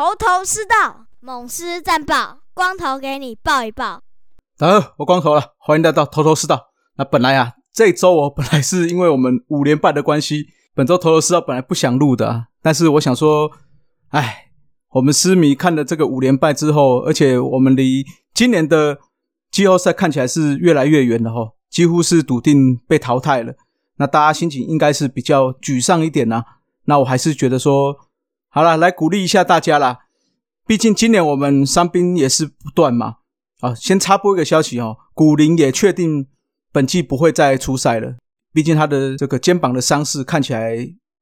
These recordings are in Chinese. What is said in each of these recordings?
头头是道，猛狮战报，光头给你报一报。大家好，我光头了，欢迎来到头头是道。那本来啊，这周我本来是因为我们五连败的关系，本周头头是道本来不想录的啊，但是我想说，哎，我们狮迷看了这个五连败之后，而且我们离今年的季后赛看起来是越来越远了哈，几乎是笃定被淘汰了。那大家心情应该是比较沮丧一点呐。那我还是觉得说，好了，来鼓励一下大家啦。毕竟今年我们伤兵也是不断嘛。啊，先插播一个消息哦，古林也确定本季不会再出赛了。毕竟他的这个肩膀的伤势看起来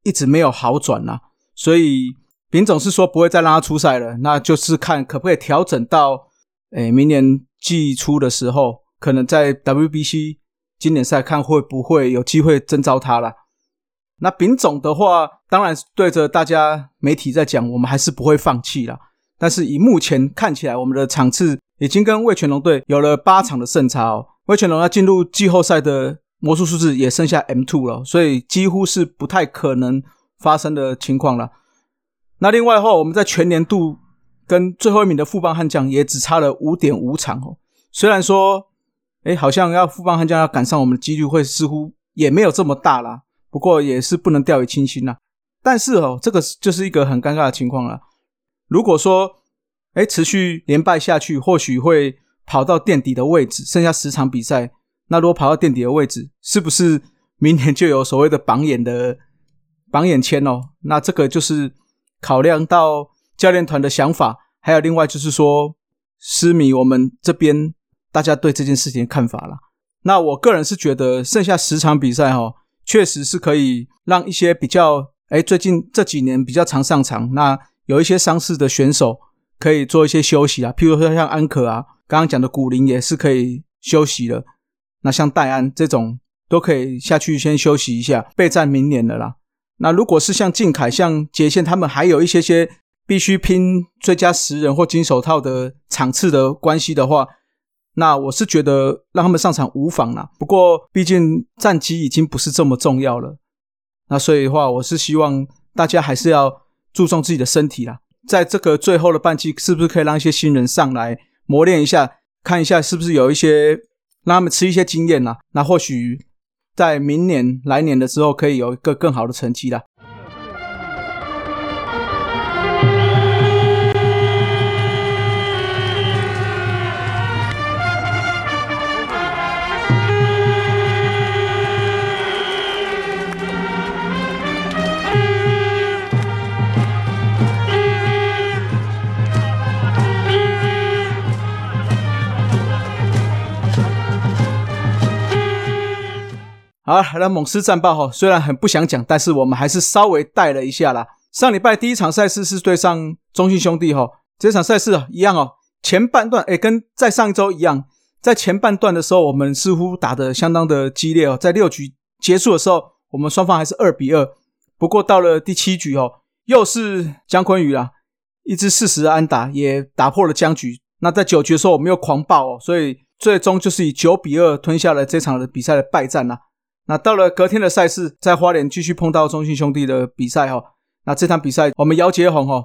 一直没有好转呐，所以林总是说不会再让他出赛了。那就是看可不可以调整到，诶，明年季初的时候，可能在 WBC 经典赛看会不会有机会征召他了。那丙总的话，当然对着大家媒体在讲，我们还是不会放弃啦。但是以目前看起来，我们的场次已经跟魏全龙队有了八场的胜差哦。魏全龙要进入季后赛的魔术数字也剩下 M two 了，所以几乎是不太可能发生的情况了。那另外的话，我们在全年度跟最后一名的富邦悍将也只差了五点五场哦。虽然说，哎，好像要富邦悍将要赶上我们的几率会似乎也没有这么大啦。不过也是不能掉以轻心呐。但是哦，这个就是一个很尴尬的情况了。如果说，哎，持续连败下去，或许会跑到垫底的位置，剩下十场比赛，那如果跑到垫底的位置，是不是明年就有所谓的榜眼的榜眼签哦？那这个就是考量到教练团的想法，还有另外就是说，失迷我们这边大家对这件事情的看法了。那我个人是觉得，剩下十场比赛哈。确实是可以让一些比较哎，最近这几年比较常上场，那有一些伤势的选手可以做一些休息啊。譬如说像安可啊，刚刚讲的古林也是可以休息的。那像戴安这种都可以下去先休息一下，备战明年的啦。那如果是像靖凯、像杰宪他们，还有一些些必须拼最佳十人或金手套的场次的关系的话。那我是觉得让他们上场无妨啦，不过毕竟战绩已经不是这么重要了。那所以的话，我是希望大家还是要注重自己的身体啦。在这个最后的半季，是不是可以让一些新人上来磨练一下，看一下是不是有一些让他们吃一些经验啦？那或许在明年来年的时候，可以有一个更好的成绩啦。好，那猛狮战报哈，虽然很不想讲，但是我们还是稍微带了一下啦。上礼拜第一场赛事是对上中信兄弟哈，这场赛事啊一样哦，前半段哎跟在上一周一样，在前半段的时候我们似乎打得相当的激烈哦，在六局结束的时候，我们双方还是二比二。不过到了第七局哦，又是姜昆宇啦，一支四十安打也打破了僵局。那在九局的时候我们又狂暴哦，所以最终就是以九比二吞下了这场的比赛的败战呐。那到了隔天的赛事，在花莲继续碰到中信兄弟的比赛哈。那这场比赛，我们姚杰宏哈，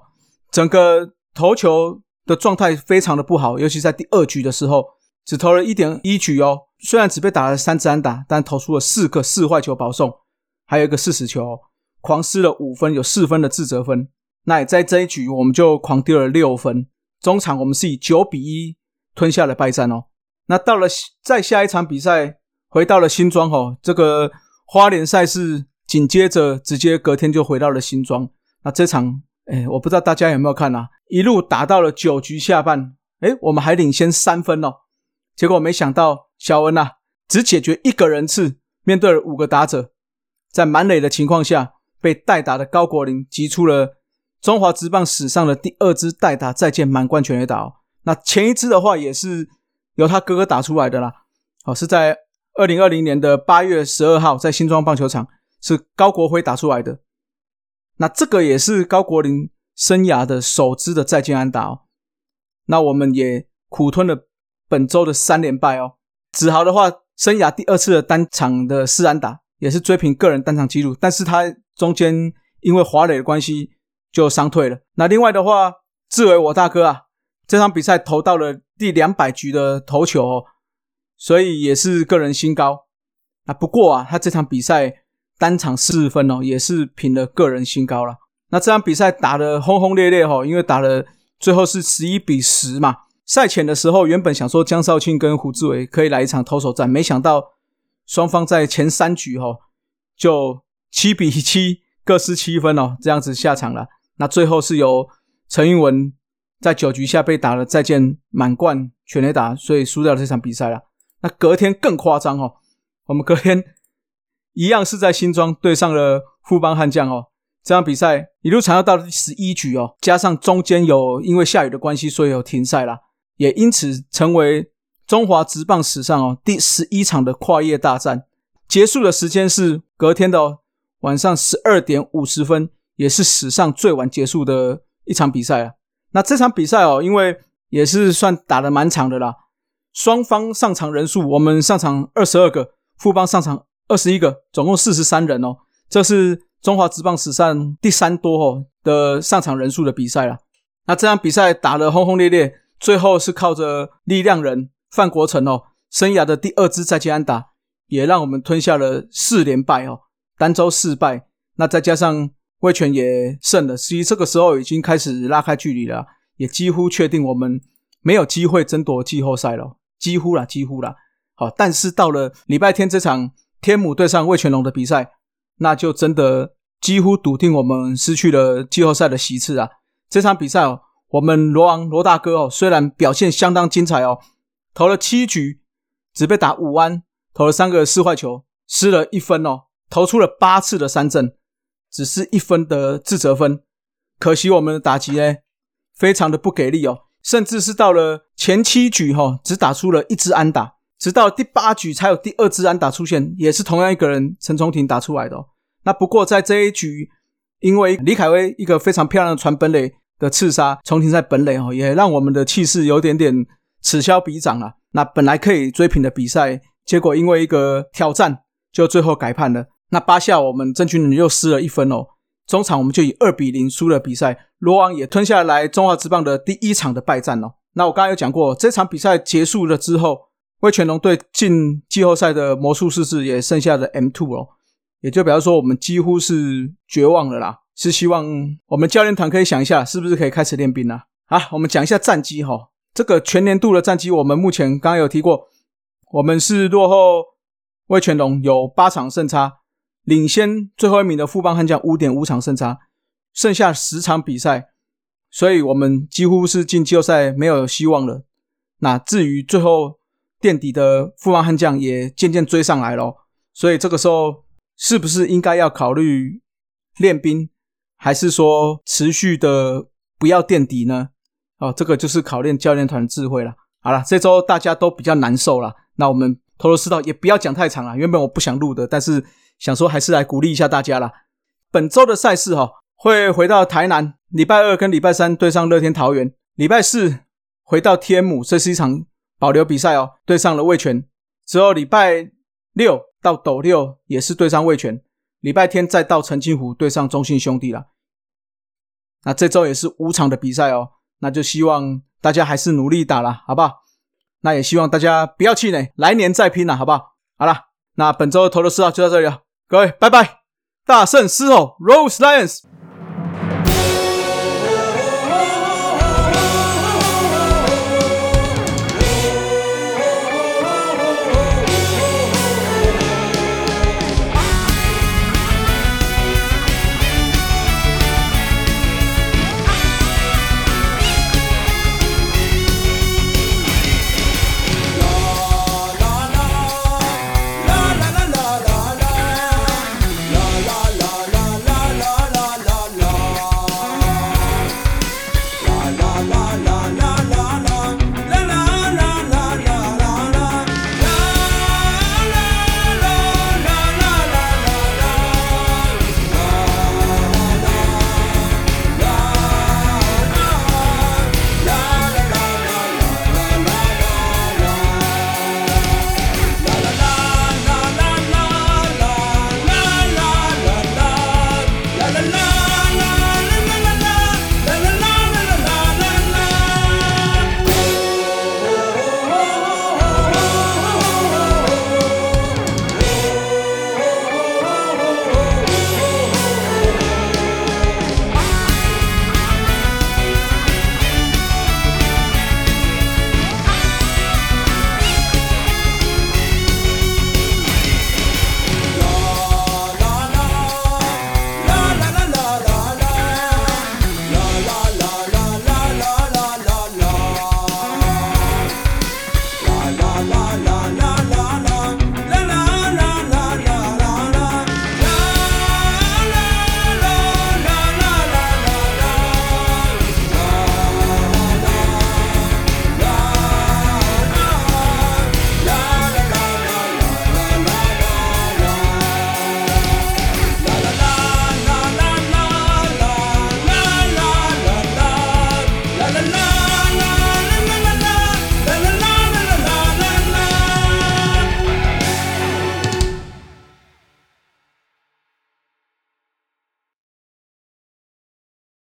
整个投球的状态非常的不好，尤其在第二局的时候，只投了一点一局哦。虽然只被打了三支安打，但投出了四个四坏球保送，还有一个四死球，狂失了五分，有四分的自责分。那也在这一局，我们就狂丢了六分。中场我们是以九比一吞下了败战哦。那到了再下一场比赛。回到了新庄哦，这个花莲赛事紧接着直接隔天就回到了新庄。那这场，哎，我不知道大家有没有看啊？一路打到了九局下半，哎，我们还领先三分哦。结果没想到小恩呐，只解决一个人次，面对了五个打者，在满垒的情况下，被代打的高国林击出了中华职棒史上的第二支代打再见满贯全垒打。那前一支的话也是由他哥哥打出来的啦，哦，是在。二零二零年的八月十二号，在新庄棒球场是高国辉打出来的。那这个也是高国林生涯的首支的再见安打哦。那我们也苦吞了本周的三连败哦。子豪的话，生涯第二次的单场的四安打，也是追平个人单场纪录，但是他中间因为华磊的关系就伤退了。那另外的话，志伟我大哥啊，这场比赛投到了第两百局的投球哦，所以也是个人新高。啊，不过啊，他这场比赛单场四分哦，也是平了个人新高了。那这场比赛打得轰轰烈烈哈，因为打了最后是十一比十嘛。赛前的时候，原本想说江少庆跟胡志伟可以来一场投手战，没想到双方在前三局哈就七比七各失七分哦，这样子下场了。那最后是由陈英文在九局下被打了再见满贯全垒打，所以输掉了这场比赛了。那隔天更夸张哦，我们隔天一样是在新庄对上了富邦悍将哦。这场比赛一路长到第十一局哦，加上中间有因为下雨的关系，所以有停赛啦，也因此成为中华职棒史上哦第十一场的跨夜大战。结束的时间是隔天的晚上十二点五十分，也是史上最晚结束的一场比赛啊。那这场比赛哦，因为也是算打的蛮长的啦，双方上场人数，我们上场二十二个，富邦上场二十一个，总共四十三人哦，这是。中华职棒史上第三多哦的上场人数的比赛了，那这场比赛打得轰轰烈烈，最后是靠着力量人范国成哦生涯的第二支再见安打，也让我们吞下了四连败哦，单周四败。那再加上魏权也胜了，所以这个时候已经开始拉开距离了，也几乎确定我们没有机会争夺季后赛了，几乎了，几乎了。好，但是到了礼拜天这场天母对上魏全龙的比赛。那就真的几乎笃定我们失去了季后赛的席次啊！这场比赛哦，我们罗王罗大哥哦，虽然表现相当精彩哦，投了七局只被打五安，投了三个四坏球，失了一分哦，投出了八次的三振，只是一分的自责分。可惜我们的打击呢，非常的不给力哦，甚至是到了前七局哈，只打出了一支安打。直到第八局才有第二支安打出现，也是同样一个人陈崇廷打出来的。那不过在这一局，因为李凯威一个非常漂亮的传本垒的刺杀，重廷在本垒哦，也让我们的气势有点点此消彼长了。那本来可以追平的比赛，结果因为一个挑战，就最后改判了。那八下我们郑军人又失了一分哦，中场我们就以二比零输了比赛，罗王也吞下来中华职棒的第一场的败战哦。那我刚刚有讲过，这场比赛结束了之后。魏全龙队进季后赛的魔术师是也剩下的 M two 哦，也就表示说我们几乎是绝望了啦。是希望我们教练团可以想一下，是不是可以开始练兵了？啊，我们讲一下战绩哈。这个全年度的战绩，我们目前刚刚有提过，我们是落后魏全龙有八场胜差，领先最后一名的富邦悍将五点五场胜差，剩下十场比赛，所以我们几乎是进季后赛没有希望了。那至于最后，垫底的富邦悍将也渐渐追上来了，所以这个时候是不是应该要考虑练兵，还是说持续的不要垫底呢？哦，这个就是考验教练团智慧了。好了，这周大家都比较难受了，那我们头头是道也不要讲太长了。原本我不想录的，但是想说还是来鼓励一下大家啦。本周的赛事哈会回到台南，礼拜二跟礼拜三对上乐天桃园，礼拜四回到天母，这是一场。保留比赛哦，对上了魏权之后，礼拜六到斗六也是对上魏权，礼拜天再到澄清湖对上中信兄弟了。那这周也是五场的比赛哦，那就希望大家还是努力打了，好不好？那也希望大家不要气馁，来年再拼了，好不好？好了，那本周的投的四号就到这里了，各位拜拜，大圣狮吼，Rose Lions。